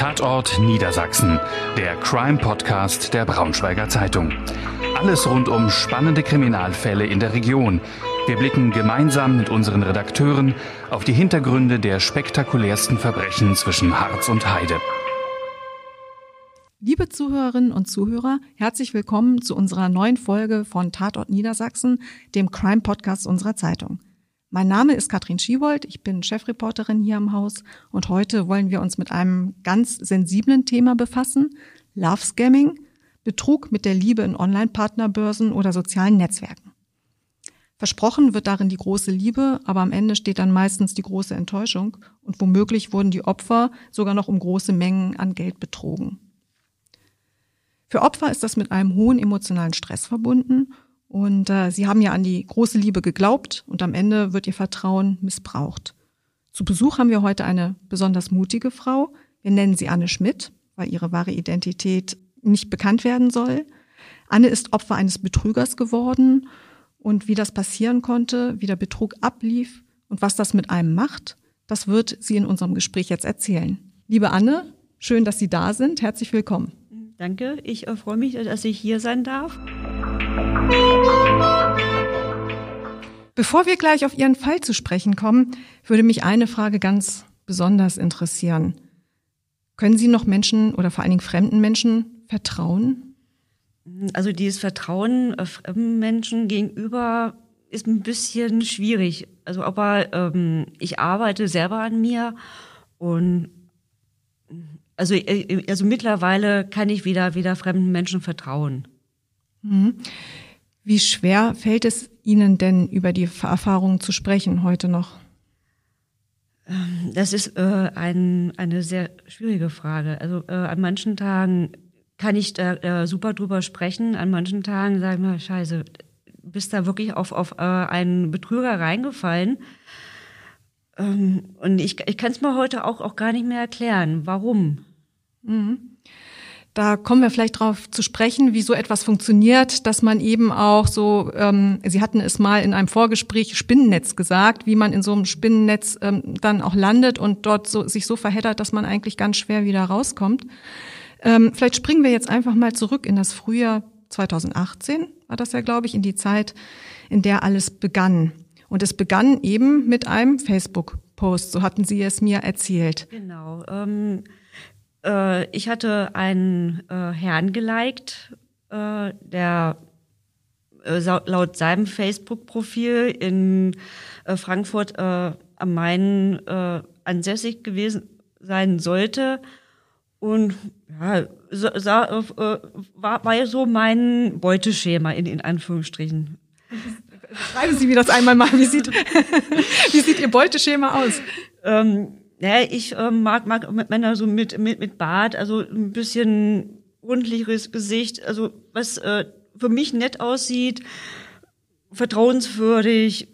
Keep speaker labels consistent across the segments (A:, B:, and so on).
A: Tatort Niedersachsen, der Crime-Podcast der Braunschweiger Zeitung. Alles rund um spannende Kriminalfälle in der Region. Wir blicken gemeinsam mit unseren Redakteuren auf die Hintergründe der spektakulärsten Verbrechen zwischen Harz und Heide.
B: Liebe Zuhörerinnen und Zuhörer, herzlich willkommen zu unserer neuen Folge von Tatort Niedersachsen, dem Crime-Podcast unserer Zeitung. Mein Name ist Katrin Schiewold, ich bin Chefreporterin hier im Haus und heute wollen wir uns mit einem ganz sensiblen Thema befassen, Love Scamming, Betrug mit der Liebe in Online-Partnerbörsen oder sozialen Netzwerken. Versprochen wird darin die große Liebe, aber am Ende steht dann meistens die große Enttäuschung und womöglich wurden die Opfer sogar noch um große Mengen an Geld betrogen. Für Opfer ist das mit einem hohen emotionalen Stress verbunden und äh, sie haben ja an die große Liebe geglaubt und am Ende wird ihr Vertrauen missbraucht. Zu Besuch haben wir heute eine besonders mutige Frau. Wir nennen sie Anne Schmidt, weil ihre wahre Identität nicht bekannt werden soll. Anne ist Opfer eines Betrügers geworden und wie das passieren konnte, wie der Betrug ablief und was das mit einem macht, das wird sie in unserem Gespräch jetzt erzählen. Liebe Anne, schön, dass Sie da sind. Herzlich willkommen.
C: Danke, ich äh, freue mich, dass ich hier sein darf.
B: Bevor wir gleich auf Ihren Fall zu sprechen kommen, würde mich eine Frage ganz besonders interessieren. Können Sie noch Menschen oder vor allen Dingen fremden Menschen vertrauen?
C: Also dieses Vertrauen äh, fremden Menschen gegenüber ist ein bisschen schwierig. Also aber ähm, ich arbeite selber an mir und also, äh, also mittlerweile kann ich wieder wieder fremden Menschen vertrauen.
B: Mhm. Wie schwer fällt es Ihnen denn, über die Erfahrungen zu sprechen heute noch?
C: Ähm, das ist äh, ein, eine sehr schwierige Frage. Also äh, an manchen Tagen kann ich da äh, super drüber sprechen, an manchen Tagen sagen wir, scheiße, bist da wirklich auf, auf äh, einen Betrüger reingefallen. Ähm, und ich, ich kann es mir heute auch, auch gar nicht mehr erklären, warum.
B: Mhm. Da kommen wir vielleicht drauf zu sprechen, wie so etwas funktioniert, dass man eben auch so, ähm, Sie hatten es mal in einem Vorgespräch Spinnennetz gesagt, wie man in so einem Spinnennetz ähm, dann auch landet und dort so, sich so verheddert, dass man eigentlich ganz schwer wieder rauskommt. Ähm, vielleicht springen wir jetzt einfach mal zurück in das Frühjahr 2018, war das ja, glaube ich, in die Zeit, in der alles begann. Und es begann eben mit einem Facebook-Post, so hatten Sie es mir erzählt.
C: Genau. Ähm äh, ich hatte einen äh, Herrn geliked, äh, der äh, laut seinem Facebook-Profil in äh, Frankfurt äh, am Main ansässig gewesen sein sollte. Und ja, sah, war, war ja so mein Beuteschema in, in Anführungsstrichen.
B: Schreiben Sie mir das einmal mal. Wie sieht, wie sieht Ihr Beuteschema aus?
C: Ähm, ja, ich ähm, mag, mag Männer so mit, mit, mit Bart, also ein bisschen rundlicheres Gesicht, also was äh, für mich nett aussieht, vertrauenswürdig,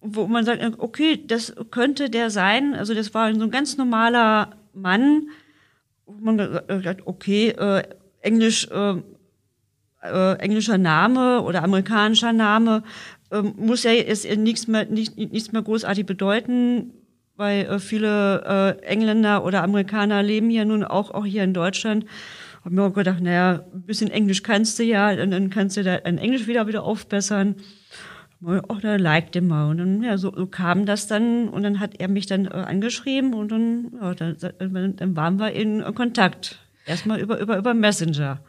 C: wo man sagt, okay, das könnte der sein. Also das war so ein ganz normaler Mann, wo man sagt, okay, äh, Englisch, äh, äh, englischer Name oder amerikanischer Name äh, muss ja jetzt nichts mehr, nicht, nichts mehr großartig bedeuten weil äh, viele äh, Engländer oder Amerikaner leben ja nun auch, auch hier in Deutschland. Hab mir auch gedacht, naja, ein bisschen Englisch kannst du ja, dann, dann kannst du dein Englisch wieder wieder aufbessern. Ach, da liked den mal. Und dann, ja, so, so kam das dann und dann hat er mich dann äh, angeschrieben und dann, ja, dann, dann waren wir in Kontakt. Erstmal über, über, über Messenger.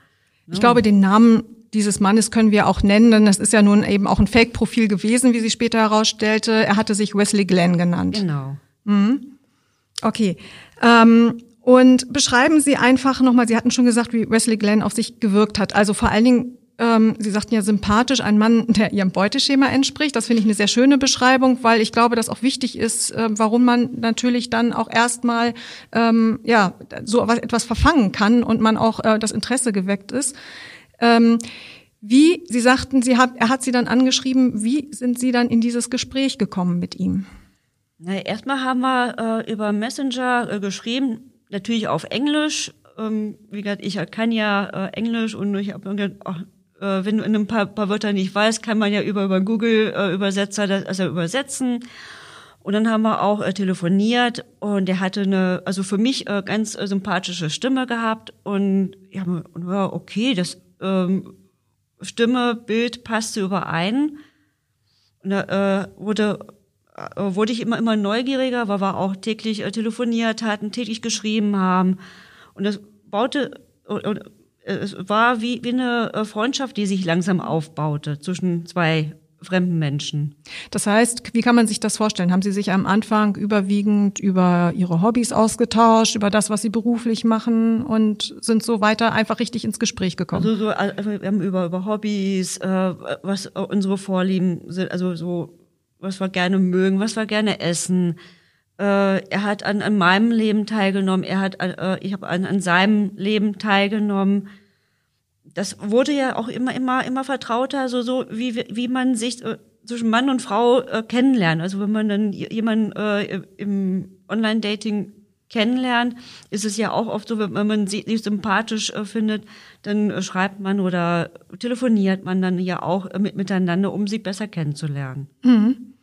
B: Ich glaube, den Namen dieses Mannes können wir auch nennen, denn das ist ja nun eben auch ein Fake-Profil gewesen, wie sie später herausstellte. Er hatte sich Wesley Glenn genannt.
C: Genau.
B: Mhm. Okay. Ähm, und beschreiben Sie einfach nochmal, Sie hatten schon gesagt, wie Wesley Glenn auf sich gewirkt hat. Also vor allen Dingen, ähm, Sie sagten ja sympathisch, ein Mann, der Ihrem Beuteschema entspricht. Das finde ich eine sehr schöne Beschreibung, weil ich glaube, dass auch wichtig ist, äh, warum man natürlich dann auch erstmal ähm, ja so etwas verfangen kann und man auch äh, das Interesse geweckt ist. Ähm, wie, Sie sagten, Sie hat, er hat Sie dann angeschrieben, wie sind Sie dann in dieses Gespräch gekommen mit ihm?
C: Na, erstmal haben wir äh, über Messenger äh, geschrieben, natürlich auf Englisch. Ähm, wie gesagt, ich kann ja äh, Englisch und ich habe äh, wenn du in ein paar, paar Wörter nicht weißt, kann man ja über, über Google äh, das also übersetzen. Und dann haben wir auch äh, telefoniert und er hatte eine, also für mich äh, ganz äh, sympathische Stimme gehabt und ja, okay, das ähm, Stimme, Bild passte überein. Und da äh, wurde, wurde ich immer, immer neugieriger, weil wir auch täglich äh, telefoniert hatten, täglich geschrieben haben. Und das baute, und, und es war wie, wie eine äh, Freundschaft, die sich langsam aufbaute zwischen zwei fremden Menschen.
B: Das heißt, wie kann man sich das vorstellen? Haben Sie sich am Anfang überwiegend über Ihre Hobbys ausgetauscht, über das, was Sie beruflich machen und sind so weiter einfach richtig ins Gespräch gekommen?
C: Also, so, also wir haben über, über Hobbys, äh, was unsere Vorlieben sind, also so, was wir gerne mögen, was wir gerne essen. Äh, er hat an, an meinem Leben teilgenommen, er hat, äh, ich habe an, an seinem Leben teilgenommen das wurde ja auch immer, immer, immer vertrauter, so, so wie, wie man sich äh, zwischen Mann und Frau äh, kennenlernt. Also wenn man dann jemanden äh, im Online-Dating kennenlernt, ist es ja auch oft so, wenn man sie sich sympathisch äh, findet, dann äh, schreibt man oder telefoniert man dann ja auch äh, mit, miteinander, um sie besser kennenzulernen.
B: Mhm.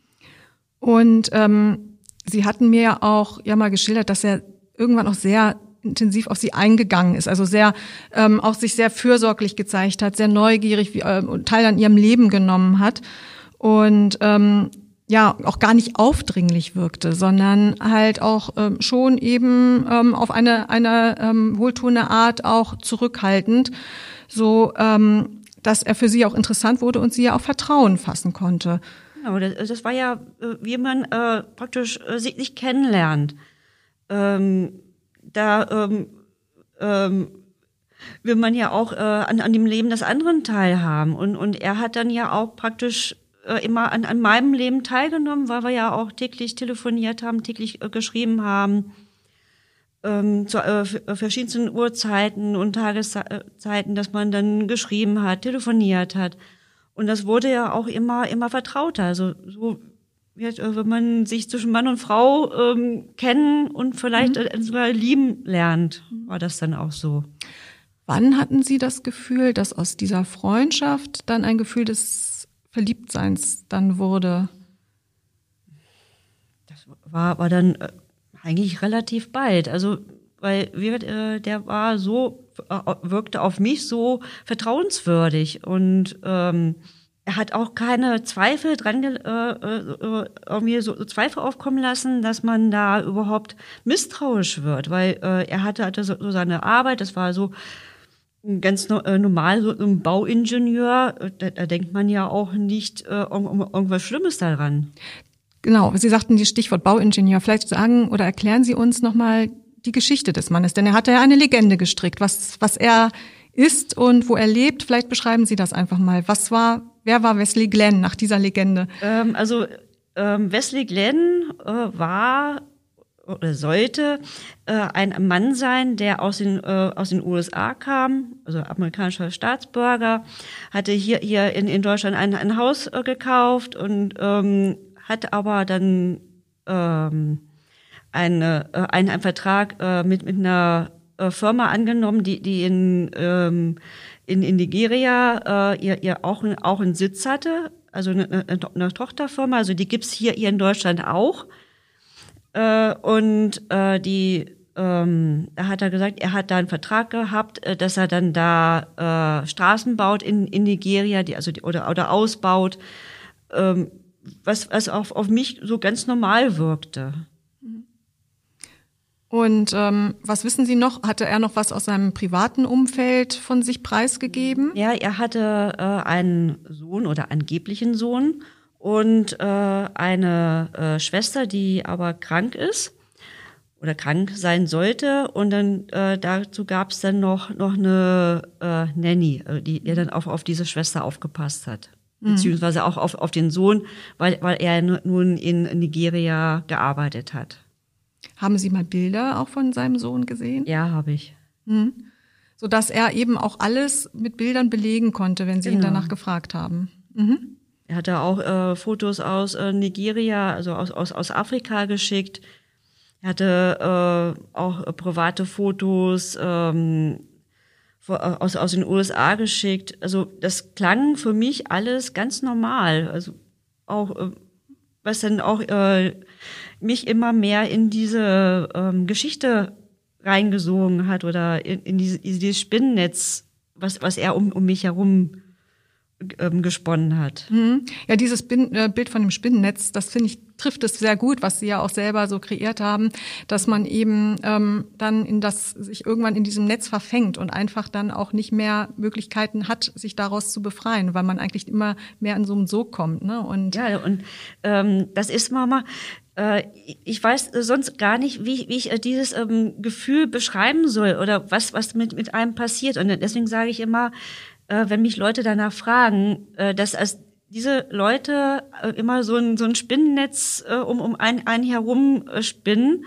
B: Und ähm, Sie hatten mir ja auch ja mal geschildert, dass er irgendwann auch sehr intensiv auf sie eingegangen ist, also sehr ähm, auch sich sehr fürsorglich gezeigt hat, sehr neugierig wie, äh, Teil an ihrem Leben genommen hat und ähm, ja auch gar nicht aufdringlich wirkte, sondern halt auch ähm, schon eben ähm, auf eine eine ähm, wohltuende Art auch zurückhaltend, so ähm, dass er für sie auch interessant wurde und sie ja auch Vertrauen fassen konnte.
C: Genau, das, das war ja, äh, wie man äh, praktisch äh, sich kennenlernt. Ähm, da ähm, ähm, will man ja auch äh, an, an dem Leben des anderen teilhaben. Und, und er hat dann ja auch praktisch äh, immer an, an meinem Leben teilgenommen, weil wir ja auch täglich telefoniert haben, täglich äh, geschrieben haben, ähm, zu äh, äh verschiedensten Uhrzeiten und Tageszeiten, dass man dann geschrieben hat, telefoniert hat. Und das wurde ja auch immer, immer vertrauter. Also so äh, wenn man sich zwischen Mann und Frau ähm, kennen und vielleicht mhm. Sogar lieben lernt, war das dann auch so.
B: Wann hatten Sie das Gefühl, dass aus dieser Freundschaft dann ein Gefühl des Verliebtseins dann wurde?
C: Das war, war dann äh, eigentlich relativ bald. Also, weil wir, äh, der war so, äh, wirkte auf mich so vertrauenswürdig und ähm, er hat auch keine Zweifel dran, äh, äh, irgendwie so, Zweifel aufkommen lassen, dass man da überhaupt misstrauisch wird, weil er hatte, hatte so, so seine Arbeit, das war so ganz äh, normal, so ein Bauingenieur, da, da denkt man ja auch nicht äh, um, um irgendwas Schlimmes daran.
B: Genau, Sie sagten die Stichwort Bauingenieur. Vielleicht sagen oder erklären Sie uns nochmal die Geschichte des Mannes, denn er hatte ja eine Legende gestrickt, was, was er ist und wo er lebt. Vielleicht beschreiben Sie das einfach mal. Was war Wer war Wesley Glenn nach dieser Legende?
C: Ähm, also ähm, Wesley Glenn äh, war oder sollte äh, ein Mann sein, der aus den äh, aus den USA kam, also amerikanischer Staatsbürger, hatte hier hier in, in Deutschland ein, ein Haus äh, gekauft und ähm, hat aber dann ähm, eine, äh, einen, einen Vertrag äh, mit mit einer äh, Firma angenommen, die die in ähm, in, in Nigeria äh, ihr, ihr auch, auch einen Sitz hatte, also eine, eine Tochterfirma, also die gibt's hier, hier in Deutschland auch. Äh, und äh, die ähm, da hat er gesagt, er hat da einen Vertrag gehabt, äh, dass er dann da äh, Straßen baut in, in Nigeria, die, also die, oder, oder ausbaut, ähm, was, was auf, auf mich so ganz normal wirkte.
B: Und ähm, was wissen Sie noch? Hatte er noch was aus seinem privaten Umfeld von sich preisgegeben?
C: Ja, er hatte äh, einen Sohn oder angeblichen Sohn und äh, eine äh, Schwester, die aber krank ist oder krank sein sollte. Und dann äh, dazu gab es dann noch noch eine äh, Nanny, äh, die, die dann auf, auf diese Schwester aufgepasst hat. Mhm. Beziehungsweise auch auf, auf den Sohn, weil, weil er nun in Nigeria gearbeitet hat.
B: Haben Sie mal Bilder auch von seinem Sohn gesehen?
C: Ja, habe ich.
B: Mhm. So dass er eben auch alles mit Bildern belegen konnte, wenn Sie genau. ihn danach gefragt haben. Mhm.
C: Er hatte auch äh, Fotos aus äh, Nigeria, also aus, aus, aus Afrika geschickt. Er hatte äh, auch private Fotos ähm, äh, aus, aus den USA geschickt. Also das klang für mich alles ganz normal. Also auch äh, was dann auch äh, mich immer mehr in diese ähm, Geschichte reingesogen hat oder in, in diese, dieses Spinnennetz, was, was er um, um mich herum ähm, gesponnen hat.
B: Mhm. Ja, dieses Bin äh, Bild von dem Spinnennetz, das finde ich trifft es sehr gut, was Sie ja auch selber so kreiert haben, dass man eben ähm, dann in das sich irgendwann in diesem Netz verfängt und einfach dann auch nicht mehr Möglichkeiten hat, sich daraus zu befreien, weil man eigentlich immer mehr in so einem Sog kommt. Ne?
C: Und ja, und ähm, das ist Mama. Äh, ich weiß sonst gar nicht, wie, wie ich äh, dieses ähm, Gefühl beschreiben soll oder was was mit mit einem passiert. Und deswegen sage ich immer, äh, wenn mich Leute danach fragen, äh, dass als diese Leute äh, immer so ein, so ein Spinnennetz äh, um, um einen, einen herum äh, spinnen,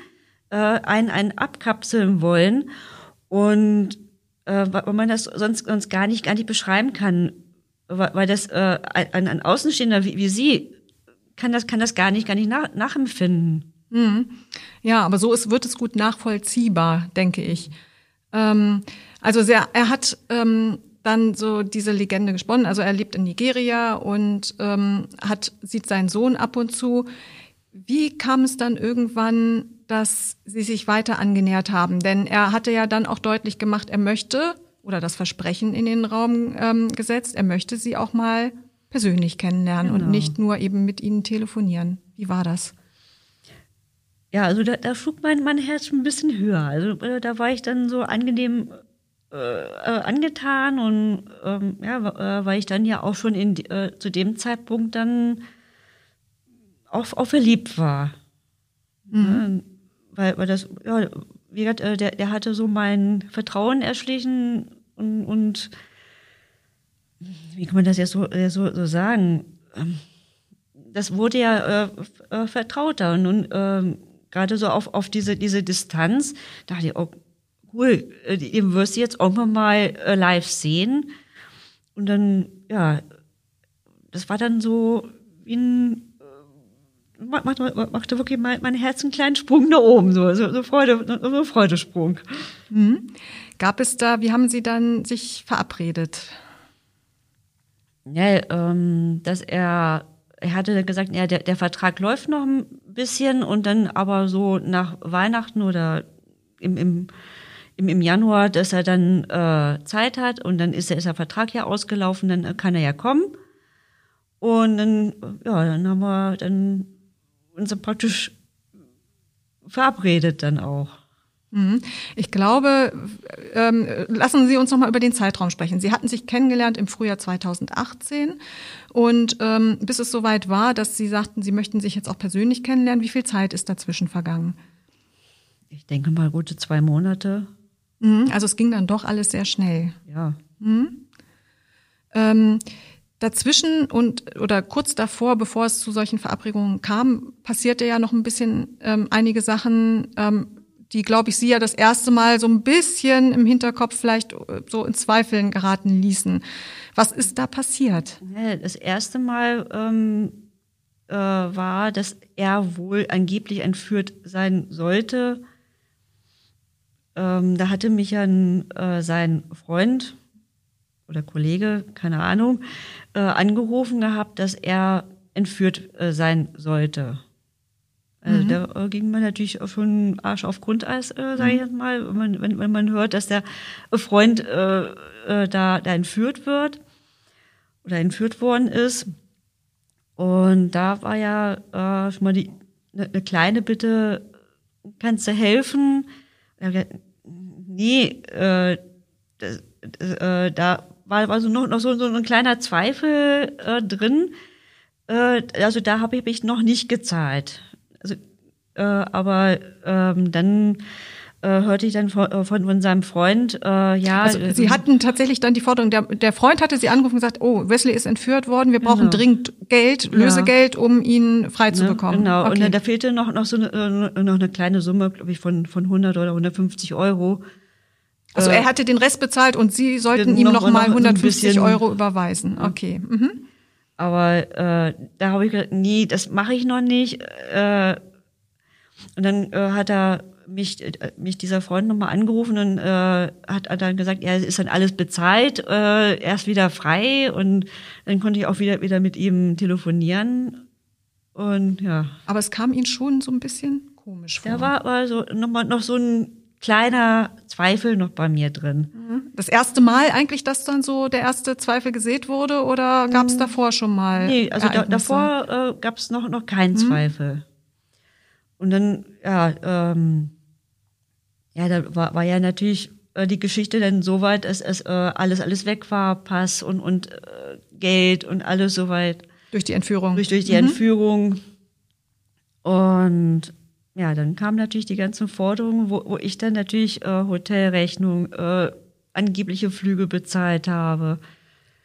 C: äh, einen, einen abkapseln wollen und äh, weil man das sonst, sonst gar nicht gar nicht beschreiben kann, weil, weil das äh, ein, ein Außenstehender wie, wie Sie kann das kann das gar nicht gar nicht nach, nachempfinden.
B: Mhm. Ja, aber so ist, wird es gut nachvollziehbar, denke ich. Ähm, also sehr, er hat ähm, dann so diese Legende gesponnen. Also er lebt in Nigeria und ähm, hat sieht seinen Sohn ab und zu. Wie kam es dann irgendwann, dass sie sich weiter angenähert haben? Denn er hatte ja dann auch deutlich gemacht, er möchte oder das Versprechen in den Raum ähm, gesetzt, er möchte sie auch mal persönlich kennenlernen genau. und nicht nur eben mit ihnen telefonieren. Wie war das?
C: Ja, also da, da schlug mein, mein Herz ein bisschen höher. Also äh, da war ich dann so angenehm äh, äh, angetan und ähm, ja, äh, weil ich dann ja auch schon in, äh, zu dem Zeitpunkt dann auch, auch verliebt war. Mhm. Weil, weil das, ja, wie gesagt, äh, der, der hatte so mein Vertrauen erschlichen und, und wie kann man das jetzt so, so, so sagen? Ähm, das wurde ja äh, vertrauter und nun äh, gerade so auf, auf diese, diese Distanz, dachte ich, oh, cool, äh, den wirst du jetzt irgendwann mal äh, live sehen. Und dann, ja, das war dann so wie ein äh, machte, machte wirklich mein, mein Herz einen kleinen Sprung nach oben, so, so, so Freude, so ein Freudesprung.
B: Mhm. Gab es da, wie haben Sie dann sich verabredet?
C: Ja, ähm, dass er, er hatte gesagt, ja, der, der Vertrag läuft noch ein bisschen und dann aber so nach Weihnachten oder im, im im, im Januar, dass er dann äh, Zeit hat und dann ist, ist der Vertrag ja ausgelaufen, dann kann er ja kommen. Und dann, ja, dann haben wir dann uns praktisch verabredet dann auch.
B: Mhm. Ich glaube, ähm, lassen Sie uns noch mal über den Zeitraum sprechen. Sie hatten sich kennengelernt im Frühjahr 2018 und ähm, bis es soweit war, dass Sie sagten, Sie möchten sich jetzt auch persönlich kennenlernen. Wie viel Zeit ist dazwischen vergangen?
C: Ich denke mal gute zwei Monate.
B: Mhm, also es ging dann doch alles sehr schnell.
C: Ja.
B: Mhm. Ähm, dazwischen und oder kurz davor, bevor es zu solchen Verabredungen kam, passierte ja noch ein bisschen ähm, einige Sachen, ähm, die, glaube ich, Sie ja das erste Mal so ein bisschen im Hinterkopf vielleicht äh, so in Zweifeln geraten ließen. Was ist da passiert?
C: Das erste Mal ähm, äh, war, dass er wohl angeblich entführt sein sollte ähm, da hatte mich ja äh, sein Freund oder Kollege, keine Ahnung, äh, angerufen gehabt, dass er entführt äh, sein sollte. Also mhm. da äh, ging man natürlich schon Arsch auf Grundeis, äh, sage ich mhm. jetzt mal, wenn man, wenn, wenn man hört, dass der Freund äh, äh, da, da entführt wird oder entführt worden ist. Und da war ja schon mal die eine ne kleine Bitte, kannst du helfen? Nee, äh, das, äh, da war, war so noch, noch so, so ein kleiner Zweifel äh, drin. Äh, also da habe ich mich noch nicht gezahlt. Also, äh, aber ähm, dann äh, hörte ich dann von, äh, von, von seinem Freund, äh, ja.
B: Also Sie hatten tatsächlich dann die Forderung, der, der Freund hatte Sie angerufen und gesagt, oh, Wesley ist entführt worden, wir brauchen genau. dringend Geld, Lösegeld, ja. um ihn frei zu ne, bekommen.
C: Genau, okay. und da fehlte noch, noch so eine, äh, noch eine kleine Summe, glaube ich, von, von 100 oder 150 Euro.
B: Also er hatte den Rest bezahlt und Sie sollten ihm noch, noch mal 150 so Euro überweisen. Okay. Mhm.
C: Aber äh, da habe ich gesagt, nee, das mache ich noch nicht. Äh, und dann äh, hat er mich, äh, mich dieser Freund nochmal angerufen und äh, hat, dann gesagt, ja, ist dann alles bezahlt, äh, er ist wieder frei und dann konnte ich auch wieder wieder mit ihm telefonieren. Und ja.
B: Aber es kam Ihnen schon so ein bisschen komisch vor.
C: Da war also noch, mal, noch so ein kleiner Zweifel noch bei mir drin.
B: Das erste Mal eigentlich, dass dann so der erste Zweifel gesät wurde oder gab es davor schon mal?
C: Nee, also da, davor äh, gab es noch, noch keinen Zweifel. Und dann, ja, ähm, ja, da war, war ja natürlich äh, die Geschichte dann so weit, dass es äh, alles, alles weg war, Pass und, und äh, Geld und alles soweit
B: Durch die Entführung.
C: durch, durch die Entführung. Und ja, dann kamen natürlich die ganzen Forderungen, wo, wo ich dann natürlich äh, Hotelrechnung, äh, angebliche Flüge bezahlt habe.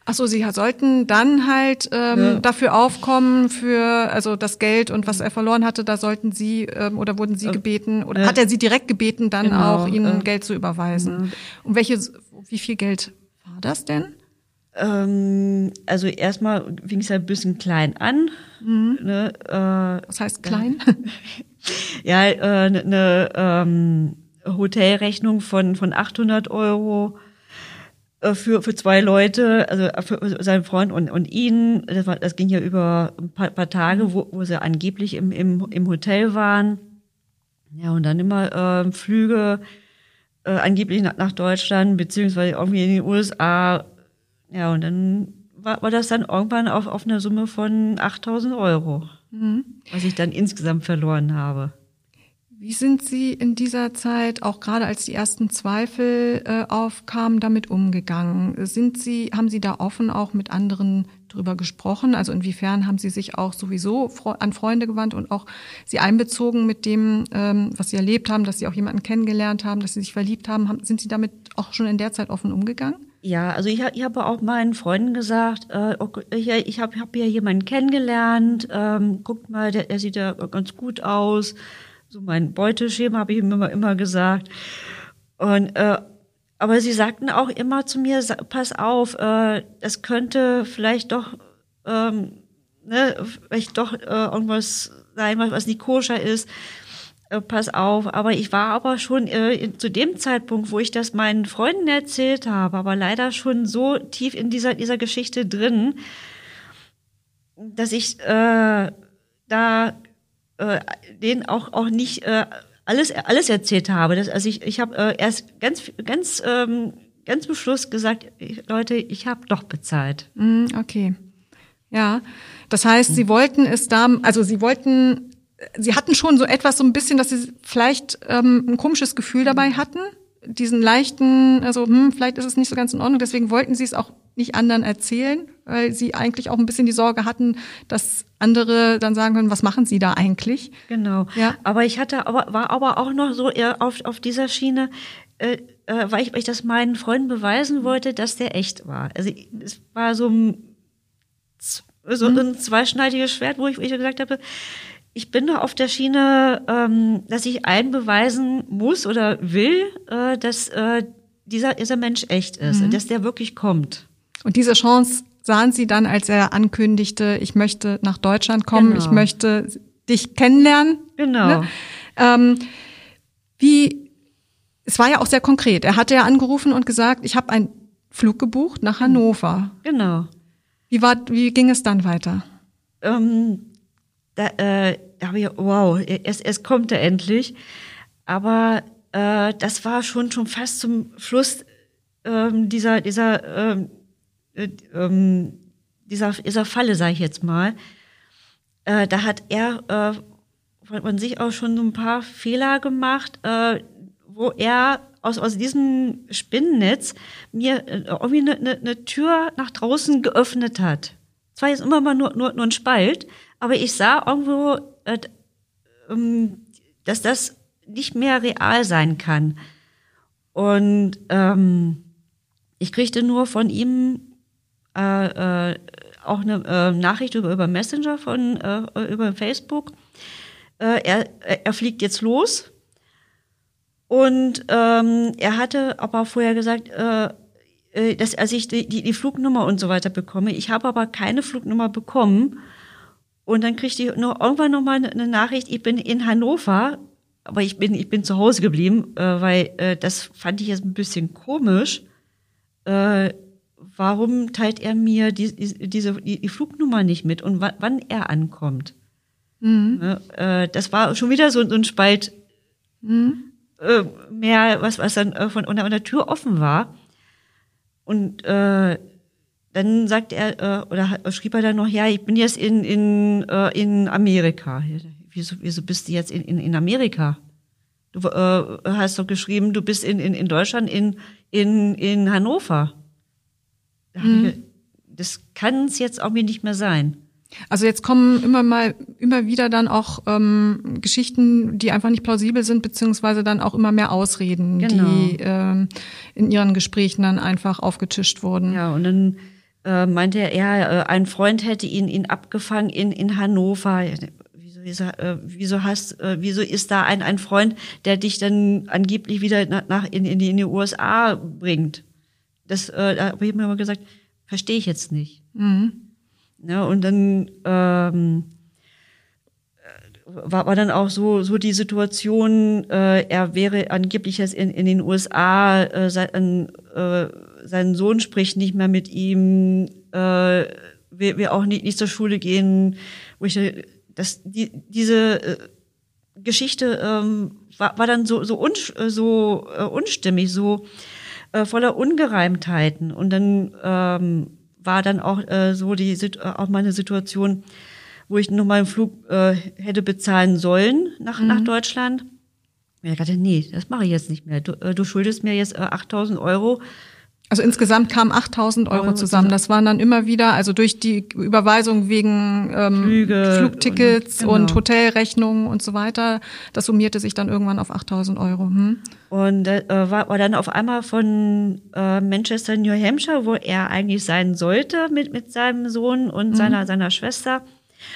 B: Achso, Sie sollten dann halt ähm,
C: Ja.
B: dafür aufkommen, für also das Geld und was er verloren hatte, da sollten Sie ähm, oder wurden Sie gebeten oder
C: äh,
B: hat er Sie direkt gebeten, dann
C: genau,
B: auch Ihnen
C: äh,
B: Geld zu überweisen? Und welche, wie viel Geld war das denn?
C: Ähm, also erstmal fing es ja ein bisschen klein an. Ne, äh,
B: Das heißt klein?
C: ja, eine äh, ne, ähm, Hotelrechnung von, von 800 Euro äh, für, für zwei Leute, also für seinen Freund und, und ihn. Das, war, das ging ja über ein paar, paar Tage, wo, wo sie angeblich im, im, im Hotel waren. Ja, und dann immer ähm, Flüge äh, angeblich nach, nach Deutschland, beziehungsweise irgendwie in den USA. Ja, und dann war, war das dann irgendwann auf, auf einer Summe von 8000 Euro, was ich dann insgesamt verloren habe.
B: Wie sind Sie in dieser Zeit, auch gerade als die ersten Zweifel äh, aufkamen, damit umgegangen? Sind Sie, haben Sie da offen auch mit anderen drüber gesprochen? Also inwiefern haben Sie sich auch sowieso an Freunde gewandt und auch Sie einbezogen mit dem, ähm, was Sie erlebt haben, dass Sie auch jemanden kennengelernt haben, dass Sie sich verliebt haben sind Sie damit auch schon in der Zeit offen umgegangen?
C: Ja, also ich, ich habe auch meinen Freunden gesagt, äh, okay, hier, ich habe hab hier jemanden kennengelernt, ähm, guckt mal, der, der sieht ja ganz gut aus. So mein Beuteschema habe ich ihm immer, immer gesagt. Und äh, aber sie sagten auch immer zu mir, pass auf, äh, das könnte vielleicht doch, ähm, ne, vielleicht doch äh, irgendwas sein, was, was nicht koscher ist. Äh, pass auf. Aber ich war aber schon äh, zu dem Zeitpunkt, wo ich das meinen Freunden erzählt habe, aber leider schon so tief in dieser, dieser Geschichte drin, dass ich äh, da äh, denen auch, auch nicht äh, alles, alles erzählt habe. Das, also ich, ich habe äh, erst ganz, ganz, ähm, ganz zum Schluss gesagt, ich, Leute, ich habe doch bezahlt.
B: Mm, okay. Ja. Das heißt, Sie wollten es da, also Sie wollten, Sie hatten schon so etwas, so ein bisschen, dass Sie vielleicht ähm, ein komisches Gefühl dabei hatten. Diesen leichten, also hm, vielleicht ist es nicht so ganz in Ordnung. Deswegen wollten Sie es auch nicht anderen erzählen, weil Sie eigentlich auch ein bisschen die Sorge hatten, dass andere dann sagen können, was machen Sie da eigentlich?
C: Genau.
B: Ja.
C: Aber ich hatte aber war aber auch noch so eher auf auf dieser Schiene, äh, äh, weil ich, weil ich das meinen Freunden beweisen wollte, dass der echt war. Also es war so ein, so
B: Mhm.
C: ein zweischneidiges Schwert, wo ich, wo ich gesagt habe, ich bin doch auf der Schiene, ähm, dass ich allen beweisen muss oder will, äh, dass äh, dieser dieser Mensch echt ist,
B: Mhm.
C: und dass der wirklich kommt.
B: Und diese Chance sahen Sie dann, als er ankündigte, ich möchte nach Deutschland kommen,
C: Genau.
B: ich möchte dich kennenlernen.
C: Genau.
B: Ne? Ähm, wie, es war ja auch sehr konkret. Er hatte ja angerufen und gesagt, ich habe einen Flug gebucht nach Hannover.
C: Genau.
B: Wie war, wie ging es dann weiter?
C: ähm, da, äh, habe ich, wow, es, es kommt er endlich. Aber äh, das war schon schon fast zum Schluss ähm, dieser dieser ähm, äh, ähm, dieser dieser Falle, sage ich jetzt mal. Äh, da hat er äh, von, von sich aus schon so ein paar Fehler gemacht, äh, wo er aus, aus diesem Spinnennetz mir äh, irgendwie eine, eine, eine Tür nach draußen geöffnet hat. Zwar jetzt immer mal nur, nur, nur ein Spalt, aber ich sah irgendwo, dass das nicht mehr real sein kann. Und ähm, ich kriegte nur von ihm äh, äh, auch eine äh, Nachricht über, über Messenger von äh, über Facebook. Äh, er, er fliegt jetzt los. Und ähm, er hatte aber vorher gesagt, äh, äh, dass er sich die, die, die Flugnummer und so weiter bekomme. Ich habe aber keine Flugnummer bekommen. Und dann kriegte ich nur irgendwann nochmal eine, eine Nachricht, ich bin in Hannover, aber ich bin, ich bin zu Hause geblieben, äh, weil äh, das fand ich jetzt ein bisschen komisch. Äh, warum teilt er mir die, die, diese die, die Flugnummer nicht mit und wa wann er ankommt? Mhm. Ne, äh, das war schon wieder so, so ein Spalt mhm. äh, mehr, was, was dann äh, von unter der Tür offen war. Und äh, dann sagt er, äh, oder schrieb er dann noch, ja, ich bin jetzt in, in, äh, in Amerika. Wieso, wieso bist du jetzt in, in, in Amerika? Du äh, hast doch geschrieben, du bist in, in, in Deutschland, in, in, in Hannover. Mhm. Das kann es jetzt auch mir nicht mehr sein.
B: Also jetzt kommen immer mal, immer wieder dann auch ähm, Geschichten, die einfach nicht plausibel sind, beziehungsweise dann auch immer mehr Ausreden, genau. die ähm, in ihren Gesprächen dann einfach aufgetischt wurden.
C: Ja, und dann äh, meinte er, ja, äh, ein Freund hätte ihn, ihn abgefangen in, in Hannover. Wieso, wieso, äh, wieso hast, äh, wieso ist da ein, ein Freund, der dich dann angeblich wieder nach, nach in, in, die, in die USA bringt? Das äh, da habe ich mir immer gesagt, verstehe ich jetzt nicht. Mhm. Ja, und dann ähm, war, war dann auch so, so die Situation, äh, er wäre angeblich jetzt in, in den USA, äh, sein, äh, sein Sohn spricht nicht mehr mit ihm, äh, will, will auch nicht, nicht zur Schule gehen, wo ich das, die, diese äh, Geschichte ähm, war, war dann so, so, un, so äh, unstimmig, so äh, voller Ungereimtheiten. Und dann ähm, war dann auch äh, so die äh, auch meine Situation, wo ich nochmal einen Flug äh, hätte bezahlen sollen nach, mhm. nach Deutschland. Und ich dachte, nee, das mache ich jetzt nicht mehr. Du, äh, du schuldest mir jetzt äh, 8000 Euro
B: also insgesamt kamen 8000 Euro zusammen. Das waren dann immer wieder, also durch die Überweisung wegen ähm, Flüge Flugtickets und, genau. und, Hotelrechnungen und so weiter, das summierte sich dann irgendwann auf 8000 Euro. Hm?
C: Und äh, war, war dann auf einmal von äh, Manchester, New Hampshire, wo er eigentlich sein sollte mit, mit seinem Sohn und mhm. seiner, seiner Schwester,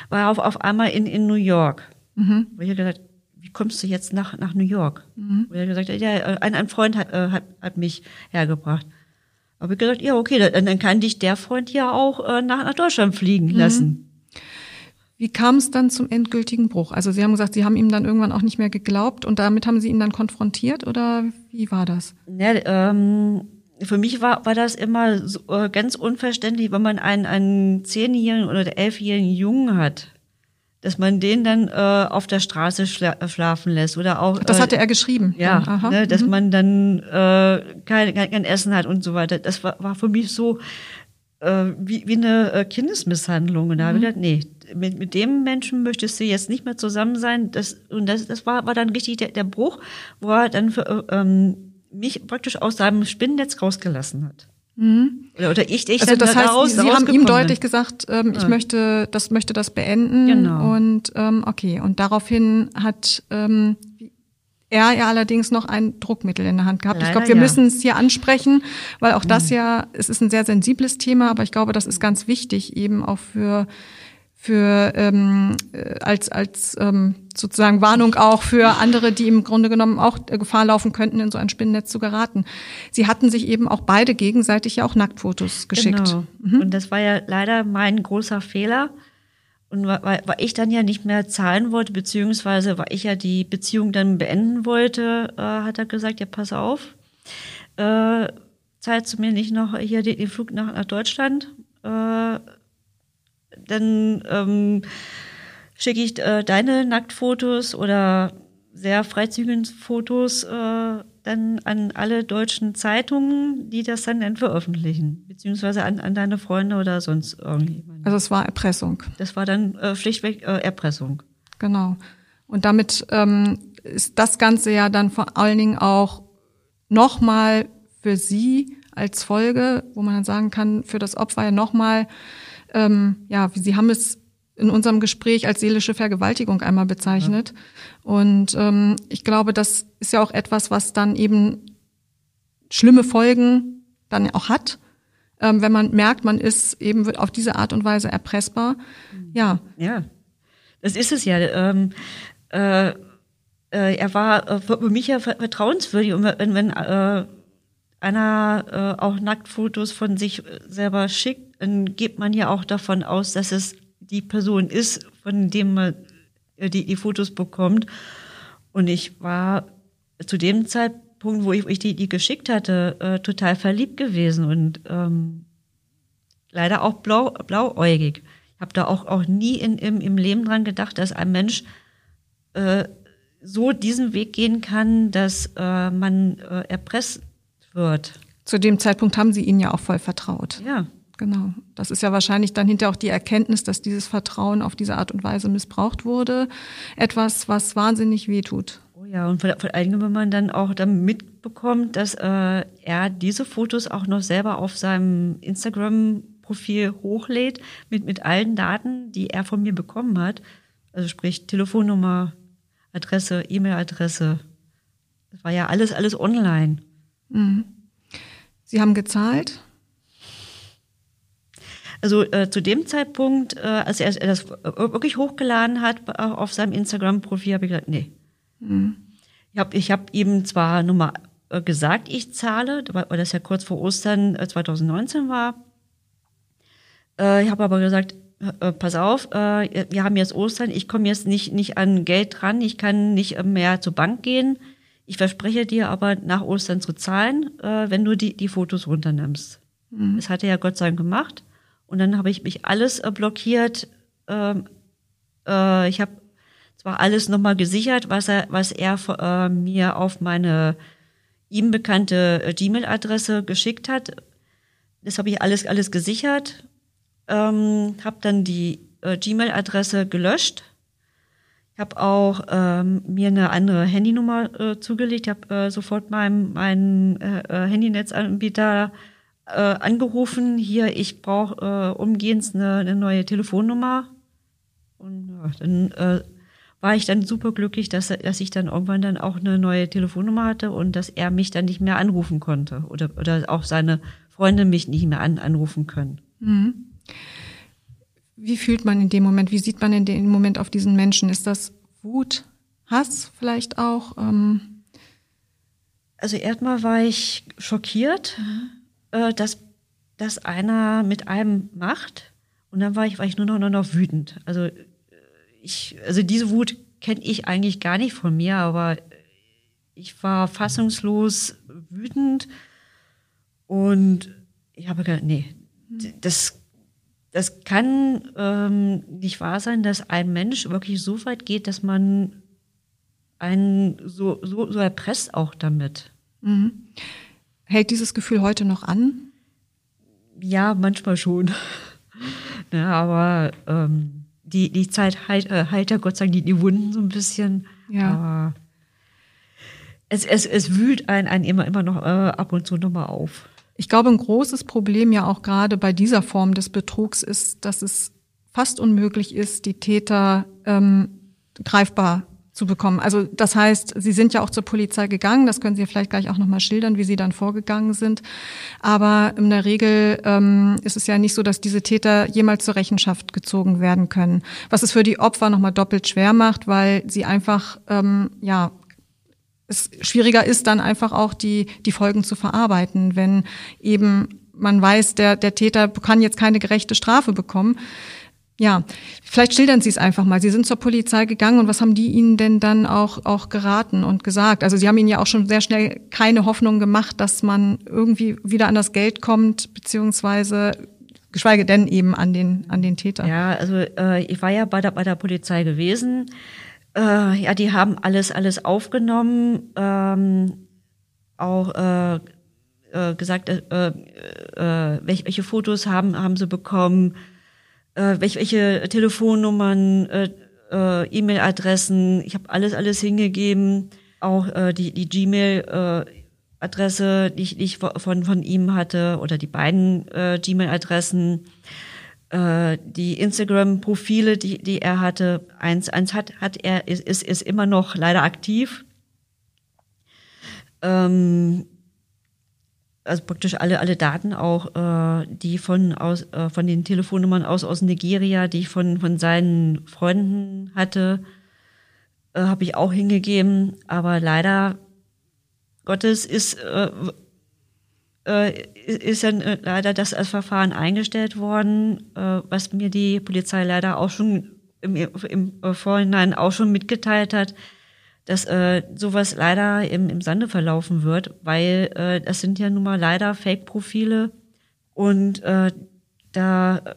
C: war er auf, auf einmal in, in New York. Mhm. Wo ich gesagt wie kommst du jetzt nach, nach New York? Mhm. Wo er gesagt hat, ja, ein, ein Freund hat, äh, hat, hat mich hergebracht. Habe ich gesagt, ja, okay, dann, dann kann dich der Freund ja auch äh, nach, nach Deutschland fliegen mhm. lassen.
B: Wie kam es dann zum endgültigen Bruch? Also Sie haben gesagt, Sie haben ihm dann irgendwann auch nicht mehr geglaubt und damit haben Sie ihn dann konfrontiert oder wie war das?
C: Ja, ähm, für mich war, war das immer so, äh, ganz unverständlich, wenn man einen, einen zehnjährigen oder elfjährigen Jungen hat, dass man den dann äh, auf der Straße schla schlafen lässt oder auch.
B: Das hatte er geschrieben.
C: Ja, ne, dass mhm. man dann äh, kein, kein, kein Essen hat und so weiter. Das war, war für mich so äh, wie, wie eine äh, Kindesmisshandlung. Und da mhm. habe ich gedacht, nee, mit, mit dem Menschen möchtest du jetzt nicht mehr zusammen sein. Das, und das, das war, war dann richtig der, der Bruch, wo er dann für, äh, ähm, mich praktisch aus seinem Spinnennetz rausgelassen hat.
B: Mhm. Oder, oder ich, ich also das heißt, daraus, Sie haben ihm deutlich gesagt, ähm, ich ja. möchte, das möchte das beenden. Genau. Und ähm, okay, und daraufhin hat ähm, er ja allerdings noch ein Druckmittel in der Hand gehabt. Leider, ich glaube, wir ja. müssen es hier ansprechen, weil auch das ja, es ist ein sehr sensibles Thema, aber ich glaube, das ist ganz wichtig eben auch für für ähm, äh, als als ähm, sozusagen Warnung auch für andere, die im Grunde genommen auch äh, Gefahr laufen könnten, in so ein Spinnennetz zu geraten. Sie hatten sich eben auch beide gegenseitig ja auch Nacktfotos geschickt. Genau.
C: Mhm. Und das war ja leider mein großer Fehler. Und weil, weil ich dann ja nicht mehr zahlen wollte, beziehungsweise weil ich ja die Beziehung dann beenden wollte, äh, hat er gesagt, ja, pass auf, äh, zahlst du mir nicht noch hier den, den Flug nach, nach Deutschland, äh, dann ähm, schicke ich äh, deine Nacktfotos oder sehr freizügigen Fotos äh, dann an alle deutschen Zeitungen, die das dann, dann veröffentlichen, beziehungsweise an, an deine Freunde oder sonst irgendjemand.
B: Also es war Erpressung.
C: Das war dann äh, schlichtweg äh, Erpressung.
B: Genau. Und damit ähm, ist das Ganze ja dann vor allen Dingen auch nochmal für Sie als Folge, wo man dann sagen kann, für das Opfer ja nochmal ähm, ja, Sie haben es in unserem Gespräch als seelische Vergewaltigung einmal bezeichnet. Ja. Und ähm, ich glaube, das ist ja auch etwas, was dann eben schlimme Folgen dann auch hat, ähm, wenn man merkt, man ist eben auf diese Art und Weise erpressbar. Ja.
C: Ja, das ist es ja. Ähm, äh, äh, er war äh, für mich ja vertrauenswürdig und wenn, wenn äh, einer äh, auch Nacktfotos von sich selber schickt, dann geht man ja auch davon aus, dass es die Person ist, von dem man äh, die, die Fotos bekommt. Und ich war zu dem Zeitpunkt, wo ich, wo ich die, die geschickt hatte, äh, total verliebt gewesen und ähm, leider auch blau, blauäugig. habe da auch, auch nie in, im, im Leben dran gedacht, dass ein Mensch äh, so diesen Weg gehen kann, dass äh, man äh, erpresst wird.
B: Zu dem Zeitpunkt haben Sie ihnen ja auch voll vertraut.
C: Ja.
B: Genau. Das ist ja wahrscheinlich dann hinterher auch die Erkenntnis, dass dieses Vertrauen auf diese Art und Weise missbraucht wurde. Etwas, was wahnsinnig wehtut.
C: Oh ja, und vor, vor allem, wenn man dann auch dann mitbekommt, dass äh, er diese Fotos auch noch selber auf seinem Instagram-Profil hochlädt, mit, mit allen Daten, die er von mir bekommen hat. Also sprich Telefonnummer, Adresse, E-Mail-Adresse. Das war ja alles, alles online.
B: Mhm. Sie haben gezahlt?
C: Also äh, zu dem Zeitpunkt, äh, als er, er das wirklich hochgeladen hat äh, auf seinem Instagram-Profil, habe ich gesagt, nee. Mhm. Ich habe ich hab ihm zwar nur mal äh, gesagt, ich zahle, weil das ja kurz vor Ostern äh, 2019 war. Äh, ich habe aber gesagt, pass auf, wir haben jetzt Ostern, ich komme jetzt nicht, nicht an Geld dran, ich kann nicht mehr zur Bank gehen. Ich verspreche dir aber nach Ostern zu zahlen, wenn du die, die Fotos runternimmst. Mhm. Das hat er ja Gott sei Dank gemacht. Und dann habe ich mich alles äh, blockiert. Ähm, äh, ich habe zwar alles nochmal gesichert, was er, was er äh, mir auf meine ihm bekannte äh, Gmail-Adresse geschickt hat. Das habe ich alles, alles gesichert. Ähm, habe dann die äh, Gmail-Adresse gelöscht. Ich habe auch ähm, mir eine andere Handynummer äh, zugelegt. Ich habe äh, sofort meinem meinen äh, äh Handynetzanbieter äh, angerufen, hier, ich brauche äh, umgehend eine, eine neue Telefonnummer. Und ja, dann äh, war ich dann super glücklich, dass, dass ich dann irgendwann dann auch eine neue Telefonnummer hatte und dass er mich dann nicht mehr anrufen konnte oder, oder auch seine Freunde mich nicht mehr an, anrufen können. Mhm.
B: Wie fühlt man in dem Moment? Wie sieht man in dem Moment auf diesen Menschen? Ist das Wut, Hass vielleicht auch? Ähm
C: also erstmal war ich schockiert. Mhm äh, dass das einer mit einem macht. Und dann war ich, war ich nur noch, nur noch wütend. Also äh, ich, also diese Wut kenne ich eigentlich gar nicht von mir, aber ich war fassungslos wütend und ich habe gedacht, nee, das, das kann ähm, nicht wahr sein, dass ein Mensch wirklich so weit geht, dass man einen so, so, so erpresst auch damit. Mhm.
B: Hält dieses Gefühl heute noch an?
C: Ja, manchmal schon. ja, aber ähm, die, die Zeit heilt, äh, heilt ja Gott sei Dank die, die Wunden so ein bisschen. Ja. Aber es, es, es wühlt einen, einen immer, immer noch äh, ab und zu nochmal auf.
B: Ich glaube, ein großes Problem ja auch gerade bei dieser Form des Betrugs ist, dass es fast unmöglich ist, die Täter ähm, greifbar zu bekommen. Also das heißt, Sie sind ja auch zur Polizei gegangen, das können Sie vielleicht gleich auch nochmal schildern, wie Sie dann vorgegangen sind. Aber in der Regel ähm, ist es ja nicht so, dass diese Täter jemals zur Rechenschaft gezogen werden können. Was es für die Opfer nochmal doppelt schwer macht, weil sie einfach, ähm, ja, es schwieriger ist, dann einfach auch die, die Folgen zu verarbeiten, wenn eben man weiß, der, der Täter kann jetzt keine gerechte Strafe bekommen ja, vielleicht schildern Sie es einfach mal. Sie sind zur Polizei gegangen und was haben die Ihnen denn dann auch, auch geraten und gesagt? Also Sie haben Ihnen ja auch schon sehr schnell keine Hoffnung gemacht, dass man irgendwie wieder an das Geld kommt, beziehungsweise geschweige denn eben an den, an den Täter.
C: Ja, also äh, ich war ja bei der, bei der Polizei gewesen. Äh, ja, die haben alles, alles aufgenommen, ähm, auch äh, äh, gesagt, äh, äh, welche, welche Fotos haben, haben sie bekommen äh, welche, welche Telefonnummern, äh, äh, E-Mail-Adressen, ich habe alles, alles hingegeben, auch äh, die, die Gmail-Adresse, äh, die, ich, die ich von, von ihm hatte, oder die beiden äh, Gmail-Adressen, äh, die Instagram-Profile, die, die er hatte. Eins, eins hat, hat er, ist, ist, ist immer noch leider aktiv. Ähm, also praktisch alle, alle Daten auch, äh, die von, aus, äh, von den Telefonnummern aus, aus Nigeria, die ich von, von seinen Freunden hatte, äh, habe ich auch hingegeben. Aber leider Gottes ist, äh, äh, ist dann äh, leider das als Verfahren eingestellt worden, äh, was mir die Polizei leider auch schon im, im Vorhinein auch schon mitgeteilt hat dass äh, sowas leider im, im Sande verlaufen wird, weil äh, das sind ja nun mal leider Fake-Profile und äh, da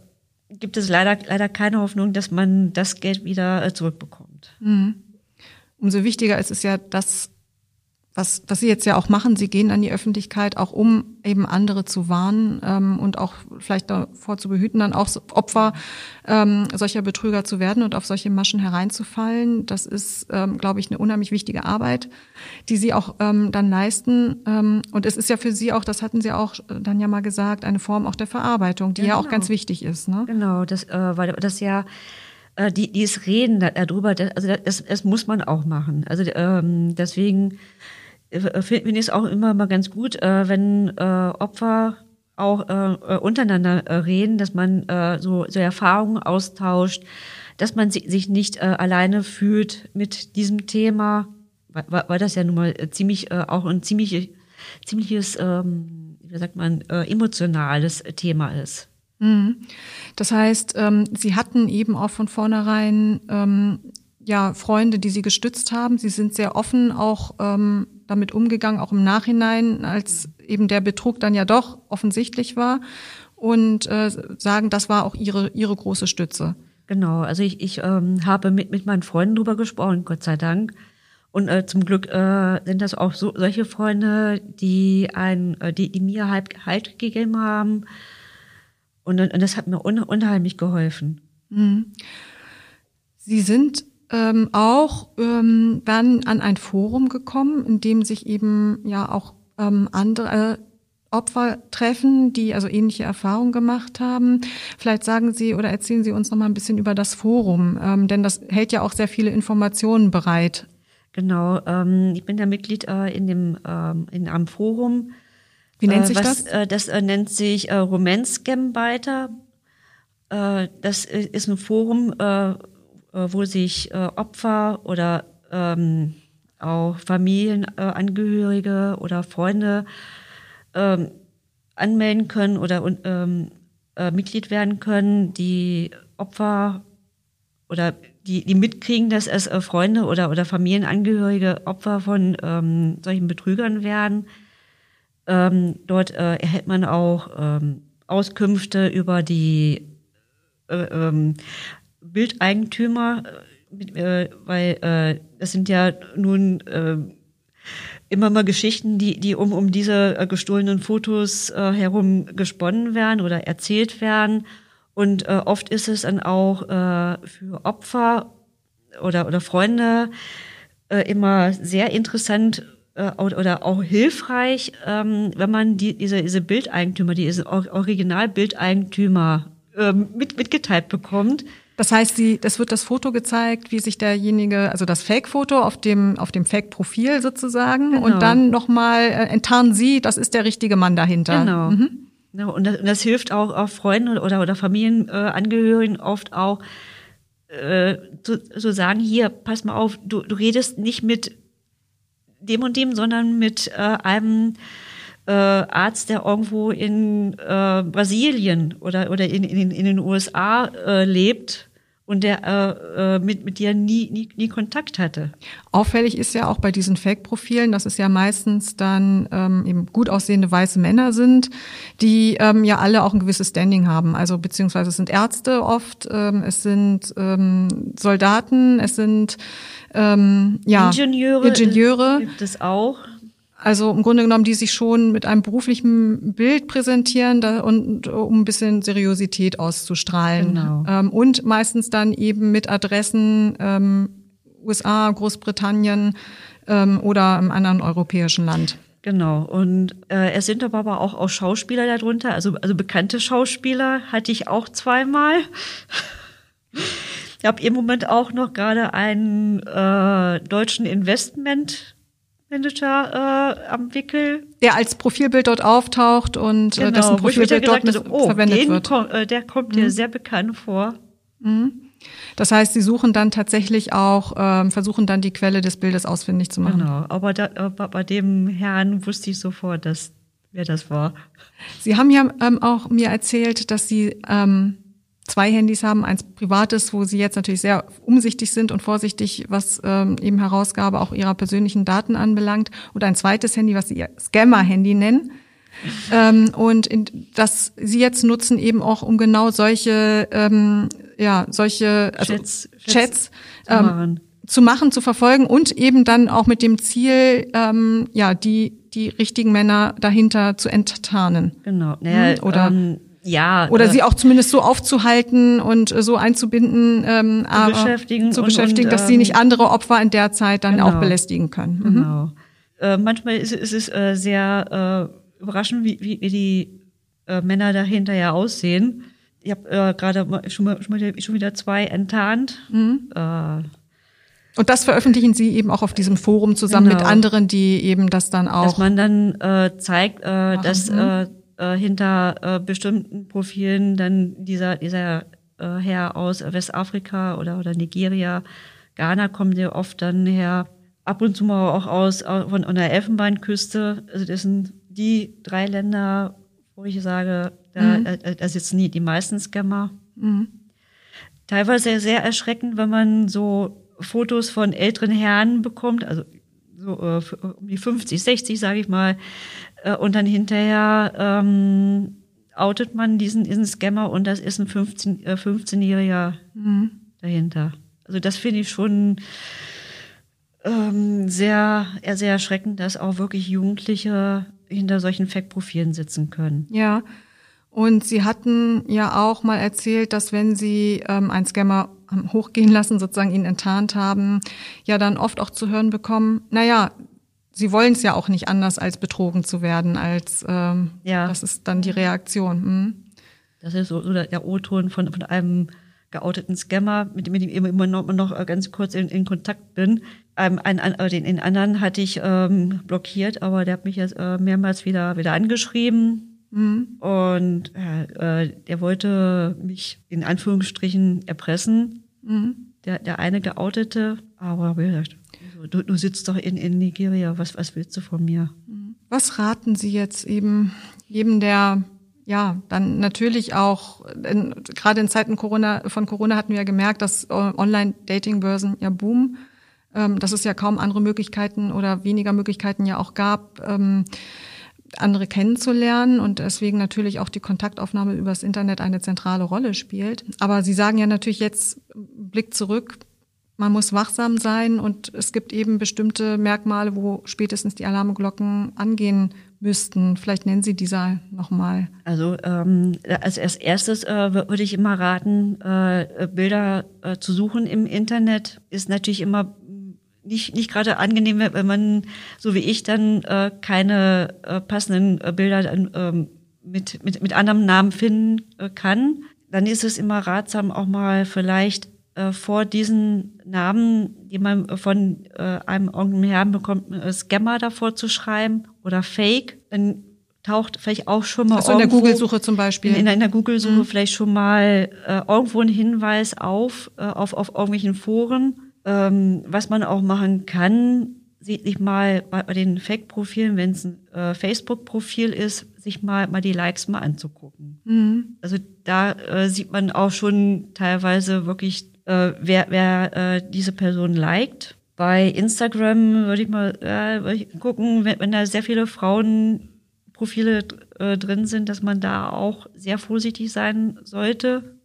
C: gibt es leider, leider keine Hoffnung, dass man das Geld wieder äh, zurückbekommt.
B: Mhm. Umso wichtiger ist es ja, dass was, was Sie jetzt ja auch machen, Sie gehen an die Öffentlichkeit, auch um eben andere zu warnen ähm, und auch vielleicht davor zu behüten, dann auch Opfer ähm, solcher Betrüger zu werden und auf solche Maschen hereinzufallen. Das ist, ähm, glaube ich, eine unheimlich wichtige Arbeit, die Sie auch ähm, dann leisten. Ähm, und es ist ja für Sie auch, das hatten Sie auch dann ja mal gesagt, eine Form auch der Verarbeitung, die ja, ja auch genau. ganz wichtig ist. Ne?
C: Genau, das, äh, weil das ja äh, die, dieses Reden darüber, das, also das, das muss man auch machen. Also ähm, deswegen äh, finde ich es auch immer mal ganz gut, äh, wenn äh, Opfer auch äh, untereinander äh, reden, dass man äh, so, so Erfahrungen austauscht, dass man si sich nicht äh, alleine fühlt mit diesem Thema, weil, weil das ja nun mal ziemlich äh, auch ein ziemlich, ziemliches, ähm, wie sagt man, äh, emotionales Thema ist.
B: Mhm. Das heißt, ähm, Sie hatten eben auch von vornherein ähm, ja Freunde, die Sie gestützt haben. Sie sind sehr offen auch damit umgegangen, auch im Nachhinein, als eben der Betrug dann ja doch offensichtlich war und äh, sagen, das war auch ihre, ihre große Stütze.
C: Genau, also ich, ich ähm, habe mit, mit meinen Freunden drüber gesprochen, Gott sei Dank. Und äh, zum Glück äh, sind das auch so, solche Freunde, die ein, äh, die, die mir halt Halt gegeben haben. Und, und das hat mir un, unheimlich geholfen. Mhm.
B: Sie sind ähm, auch ähm, dann an ein Forum gekommen, in dem sich eben ja auch ähm, andere Opfer treffen, die also ähnliche Erfahrungen gemacht haben. Vielleicht sagen Sie oder erzählen Sie uns noch mal ein bisschen über das Forum, ähm, denn das hält ja auch sehr viele Informationen bereit.
C: Genau, ähm, ich bin ja Mitglied äh, in dem ähm, in einem Forum.
B: Wie nennt äh, sich was, das?
C: Äh, das äh, nennt sich äh, Romance-Scam-Biter. Äh, das ist ein Forum, äh, äh, wo sich äh, Opfer oder ähm, auch Familienangehörige oder Freunde ähm, anmelden können oder ähm, äh, Mitglied werden können, die Opfer oder die, die mitkriegen, dass es äh, Freunde oder, oder Familienangehörige Opfer von ähm, solchen Betrügern werden. Ähm, dort äh, erhält man auch ähm, Auskünfte über die äh, ähm, Bildeigentümer, äh, weil äh, das sind ja nun äh, immer mal Geschichten, die, die um, um diese äh, gestohlenen Fotos äh, herum gesponnen werden oder erzählt werden. Und äh, oft ist es dann auch äh, für Opfer oder, oder Freunde äh, immer sehr interessant äh, oder auch hilfreich, ähm, wenn man die, diese, diese Bildeigentümer, diese Originalbildeigentümer äh, mit, mitgeteilt bekommt.
B: Das heißt, sie, das wird das Foto gezeigt, wie sich derjenige, also das Fake-Foto auf dem, auf dem Fake-Profil sozusagen, genau. und dann nochmal äh, enttarnen sie, das ist der richtige Mann dahinter.
C: Genau. Mhm. Ja, und, das, und das hilft auch, auch Freunden oder, oder Familienangehörigen äh, oft auch, äh, zu, zu sagen, hier, pass mal auf, du, du redest nicht mit dem und dem, sondern mit äh, einem äh, Arzt, der irgendwo in äh, Brasilien oder, oder in, in, in den USA äh, lebt und der äh, äh, mit, mit dir nie, nie, nie Kontakt hatte.
B: Auffällig ist ja auch bei diesen Fake-Profilen, dass es ja meistens dann ähm, eben gut aussehende weiße Männer sind, die ähm, ja alle auch ein gewisses Standing haben. Also beziehungsweise es sind Ärzte oft, ähm, es sind ähm, Soldaten, es sind ähm, ja,
C: Ingenieure, Ingenieure. Gibt es auch.
B: Also im Grunde genommen, die sich schon mit einem beruflichen Bild präsentieren da, und um ein bisschen Seriosität auszustrahlen. Genau. Ähm, und meistens dann eben mit Adressen ähm, USA, Großbritannien ähm, oder im anderen europäischen Land.
C: Genau. Und äh, es sind aber auch, auch Schauspieler darunter, also, also bekannte Schauspieler hatte ich auch zweimal. Ich habe im Moment auch noch gerade einen äh, deutschen Investment Manager äh, am Wickel.
B: Der als Profilbild dort auftaucht und äh, genau, dessen Profilbild dort also, oh, verwendet wird.
C: Kom äh, der kommt mhm. dir sehr bekannt vor.
B: Mhm. Das heißt, sie suchen dann tatsächlich auch, ähm, versuchen dann die Quelle des Bildes ausfindig zu machen.
C: Genau, aber, da, aber bei dem Herrn wusste ich sofort, dass wer das war.
B: Sie haben ja ähm, auch mir erzählt, dass Sie ähm, zwei Handys haben, eins privates, wo sie jetzt natürlich sehr umsichtig sind und vorsichtig, was ähm, eben Herausgabe auch ihrer persönlichen Daten anbelangt, und ein zweites Handy, was sie ihr Scammer-Handy nennen. ähm, und in, dass sie jetzt nutzen eben auch, um genau solche, ähm, ja, solche also
C: Chats,
B: Chats,
C: Chats zu
B: ähm,
C: machen.
B: zu machen, zu verfolgen und eben dann auch mit dem Ziel, ähm, ja, die die richtigen Männer dahinter zu enttarnen.
C: Genau. Naja,
B: Hm, oder-
C: ähm, ja.
B: Oder
C: äh,
B: sie auch zumindest so aufzuhalten und äh, so einzubinden, ähm, aber
C: beschäftigen
B: zu
C: und-
B: beschäftigen,
C: und,
B: dass sie
C: ähm,
B: nicht andere Opfer in der Zeit dann
C: genau.
B: auch belästigen können. Mhm.
C: Genau. Äh, manchmal ist, ist es äh, sehr äh, überraschend, wie, wie, wie die äh, Männer dahinter ja aussehen. Ich habe äh, gerade schon, mal- schon, wieder- schon wieder zwei enttarnt.
B: Mhm.
C: Äh,
B: Und das veröffentlichen sie eben auch auf diesem Forum zusammen
C: Genau.
B: mit anderen, die eben das dann auch.
C: dass man dann äh, zeigt, äh,
B: Machen,
C: dass
B: mhm.
C: äh, äh, hinter äh, bestimmten Profilen dann dieser dieser äh, Herr aus Westafrika oder oder Nigeria, Ghana kommt ja oft dann her, ab und zu mal auch aus au- von, von der Elfenbeinküste. Also das sind die drei Länder, wo ich sage, da,
B: Mhm.
C: äh, da sitzen die, die meisten Scammer.
B: Mhm.
C: Teilweise sehr erschreckend, wenn man so Fotos von älteren Herren bekommt, also so äh, um die 50, 60, sage ich mal, äh, und dann hinterher ähm, outet man diesen, diesen Scammer und das ist ein 15, äh, 15-Jähriger
B: Mhm.
C: dahinter. Also das finde ich schon ähm, sehr, eher sehr erschreckend, dass auch wirklich Jugendliche hinter solchen Fake-Profilen sitzen können.
B: Ja. Und sie hatten ja auch mal erzählt, dass wenn sie ähm, einen Scammer hochgehen lassen, sozusagen ihn enttarnt haben, ja dann oft auch zu hören bekommen, naja, sie wollen es ja auch nicht anders, als betrogen zu werden, als ähm,
C: Ja.
B: das ist dann die Reaktion. Hm?
C: Das ist so, so der, O-Ton von, von einem geouteten Scammer, mit dem ich immer, noch, noch äh, ganz kurz in, in Kontakt bin. Ähm, einen, einen, äh, den, den anderen hatte ich ähm, blockiert, aber der hat mich jetzt äh, mehrmals wieder, wieder angeschrieben. Und äh, äh, der wollte mich in Anführungsstrichen erpressen. Der, der eine geoutete, aber wie gesagt, du, du sitzt doch in, in Nigeria, was, was willst du von mir?
B: Was raten Sie jetzt eben jedem, der ja dann natürlich auch in, gerade in Zeiten Corona von Corona hatten wir ja gemerkt, dass äh, Online-Dating-Börsen ja boomen, ähm, dass es ja kaum andere Möglichkeiten oder weniger Möglichkeiten ja auch gab, ähm, andere kennenzulernen und deswegen natürlich auch die Kontaktaufnahme übers Internet eine zentrale Rolle spielt. Aber Sie sagen ja natürlich jetzt Blick zurück, man muss wachsam sein und es gibt eben bestimmte Merkmale, wo spätestens die Alarmglocken angehen müssten. Vielleicht nennen Sie dieser nochmal.
C: Also ähm, als, als erstes äh, wür- würde ich immer raten, äh, Bilder äh, zu suchen im Internet. Ist natürlich immer nicht, nicht gerade angenehm, wenn man, so wie ich, dann äh, keine äh, passenden äh, Bilder ähm, mit, mit, mit anderem Namen finden äh, kann. Dann ist es immer ratsam, auch mal vielleicht äh, vor diesen Namen, die man von äh, einem irgendeinem Herrn bekommt, äh, Scammer davor zu schreiben oder Fake. Dann taucht vielleicht auch schon mal
B: Also in der
C: irgendwo-
B: Google-Suche zum Beispiel.
C: in, in der Google-Suche vielleicht schon mal äh, irgendwo ein Hinweis auf, äh, auf, auf irgendwelchen Foren. Ähm, was man auch machen kann, sieht sich mal bei, bei den Fake-Profilen, wenn es ein äh, Facebook-Profil ist, sich mal, mal die Likes mal anzugucken.
B: Mhm.
C: Also da äh, sieht man auch schon teilweise wirklich, äh, wer, wer äh, diese Person liked. Bei Instagram würde ich mal äh, würde ich gucken, wenn, wenn da sehr viele Frauenprofile äh, drin sind, dass man da auch sehr vorsichtig sein sollte.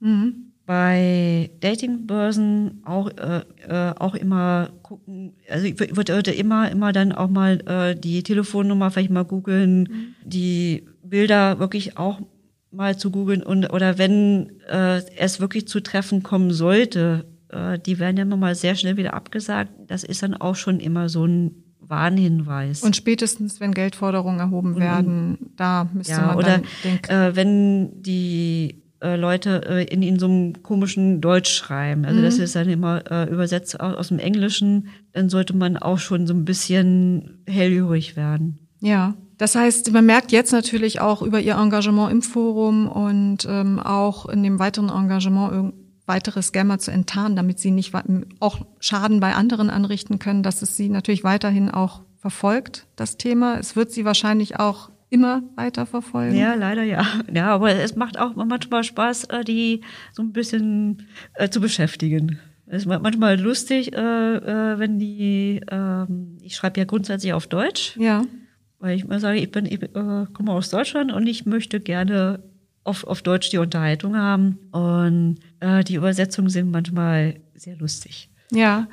B: Mhm.
C: Bei Datingbörsen auch äh, äh, auch immer gucken, also ich wür- würde immer immer dann auch mal äh, die Telefonnummer vielleicht mal googeln, die Bilder wirklich auch mal zu googeln und oder wenn äh, es wirklich zu Treffen kommen sollte, äh, die werden ja immer mal sehr schnell wieder abgesagt. Das ist dann auch schon immer so ein Warnhinweis.
B: Und spätestens, wenn Geldforderungen erhoben werden, da müsste
C: ja,
B: man
C: oder
B: dann denken.
C: äh, wenn die äh, Leute äh, in, in so einem komischen Deutsch schreiben, also
B: Mhm.
C: das ist dann immer äh, übersetzt aus, aus dem Englischen, dann sollte man auch schon so ein bisschen hellhörig werden.
B: Ja, das heißt, man merkt jetzt natürlich auch über ihr Engagement im Forum und ähm, auch in dem weiteren Engagement weitere Scammer zu enttarnen, damit sie nicht auch Schaden bei anderen anrichten können, dass es sie natürlich weiterhin auch verfolgt, das Thema. Es wird sie wahrscheinlich auch immer weiter verfolgen.
C: Ja, leider ja. Ja, aber es macht auch manchmal Spaß, äh, die so ein bisschen äh, zu beschäftigen. Es ist ma- manchmal lustig, äh, äh, wenn die, ähm, ich schreibe ja grundsätzlich auf Deutsch.
B: Ja.
C: Weil ich mal sage, ich bin, ich äh, komme aus Deutschland und ich möchte gerne auf, auf Deutsch die Unterhaltung haben. Und äh, die Übersetzungen sind manchmal sehr lustig.
B: Ja.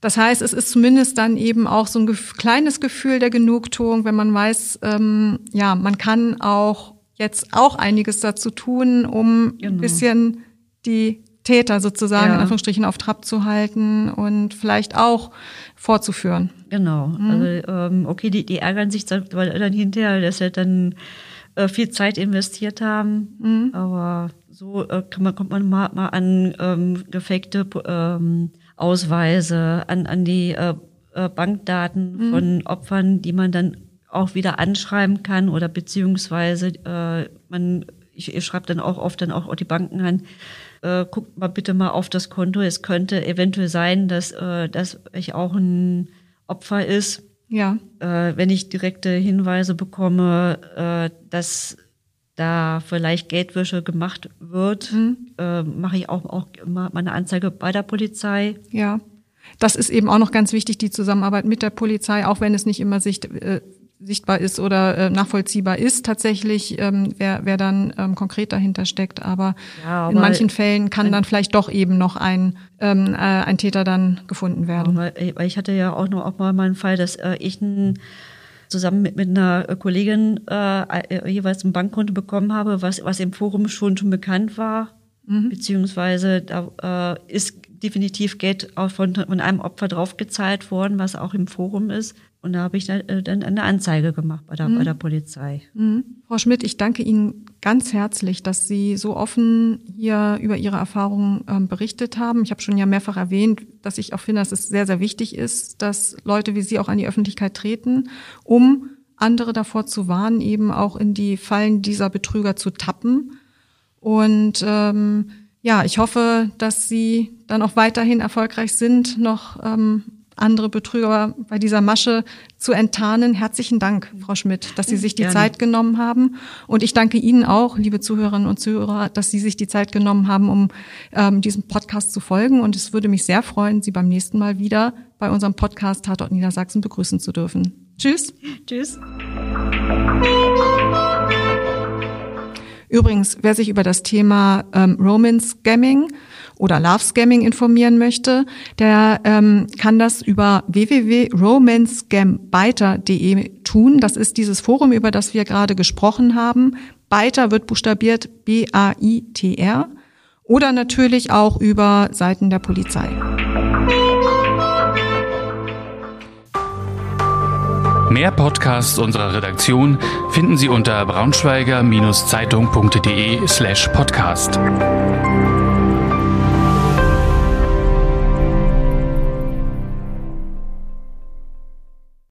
B: Das heißt, es ist zumindest dann eben auch so ein kleines Gefühl der Genugtuung, wenn man weiß, ähm, ja, man kann auch jetzt auch einiges dazu tun, um genau. ein bisschen die Täter sozusagen ja. in Anführungsstrichen auf Trab zu halten und vielleicht auch vorzuführen.
C: Genau. Mhm. Also ähm, okay, die, die ärgern sich dann, weil dann hinterher, dass sie dann äh, viel Zeit investiert haben, mhm. aber so äh, kann man, kommt man mal, mal an ähm, gefakte ähm, Ausweise, an, an die äh, äh, Bankdaten mhm. von Opfern, die man dann auch wieder anschreiben kann oder beziehungsweise äh, man, ich, ich schreibe dann auch oft dann auch die Banken an, äh, guckt mal bitte mal auf das Konto. Es könnte eventuell sein, dass, äh, dass ich auch ein Opfer ist.
B: Ja.
C: Äh, wenn ich direkte Hinweise bekomme, äh, dass da vielleicht Geldwäsche gemacht wird, mhm. äh, mache ich auch, auch mal eine Anzeige bei der Polizei.
B: Ja. Das ist eben auch noch ganz wichtig, die Zusammenarbeit mit der Polizei, auch wenn es nicht immer sicht, äh, sichtbar ist oder äh, nachvollziehbar ist tatsächlich, ähm, wer, wer dann ähm, konkret dahinter steckt. Aber, ja, aber in manchen Fällen kann dann vielleicht doch eben noch ein, ähm, äh, ein Täter dann gefunden werden.
C: Weil, weil ich hatte ja auch noch auch mal meinen Fall, dass äh, ich ein zusammen mit, mit einer Kollegin äh, äh, jeweils ein Bankkonto bekommen habe, was, was im Forum schon schon bekannt war, mhm. beziehungsweise da äh, ist definitiv Geld auch von, von einem Opfer draufgezahlt worden, was auch im Forum ist. Und da habe ich dann, äh, dann eine Anzeige gemacht bei der, mhm. bei der Polizei.
B: Mhm. Frau Schmidt, ich danke Ihnen ganz herzlich, dass Sie so offen hier über Ihre Erfahrungen ähm, berichtet haben. Ich habe schon ja mehrfach erwähnt, dass ich auch finde, dass es sehr, sehr wichtig ist, dass Leute wie Sie auch an die Öffentlichkeit treten, um andere davor zu warnen, eben auch in die Fallen dieser Betrüger zu tappen. Und ähm, ja, ich hoffe, dass Sie dann auch weiterhin erfolgreich sind, noch ähm, andere Betrüger bei dieser Masche zu enttarnen. Herzlichen Dank, Frau Schmidt, dass Sie sich die Gerne. Zeit genommen haben. Und ich danke Ihnen auch, liebe Zuhörerinnen und Zuhörer, dass Sie sich die Zeit genommen haben, um ähm, diesem Podcast zu folgen. Und es würde mich sehr freuen, Sie beim nächsten Mal wieder bei unserem Podcast Tatort Niedersachsen begrüßen zu dürfen. Tschüss.
C: Tschüss.
B: Übrigens, wer sich über das Thema ähm, Romance Scamming oder Love Scamming informieren möchte, der ähm, kann das über www.romancescambiter.de tun. Das ist dieses Forum, über das wir gerade gesprochen haben. Biter wird buchstabiert B-A-I-T-R oder natürlich auch über Seiten der Polizei.
A: Mehr Podcasts unserer Redaktion finden Sie unter braunschweiger-zeitung.de slash podcast.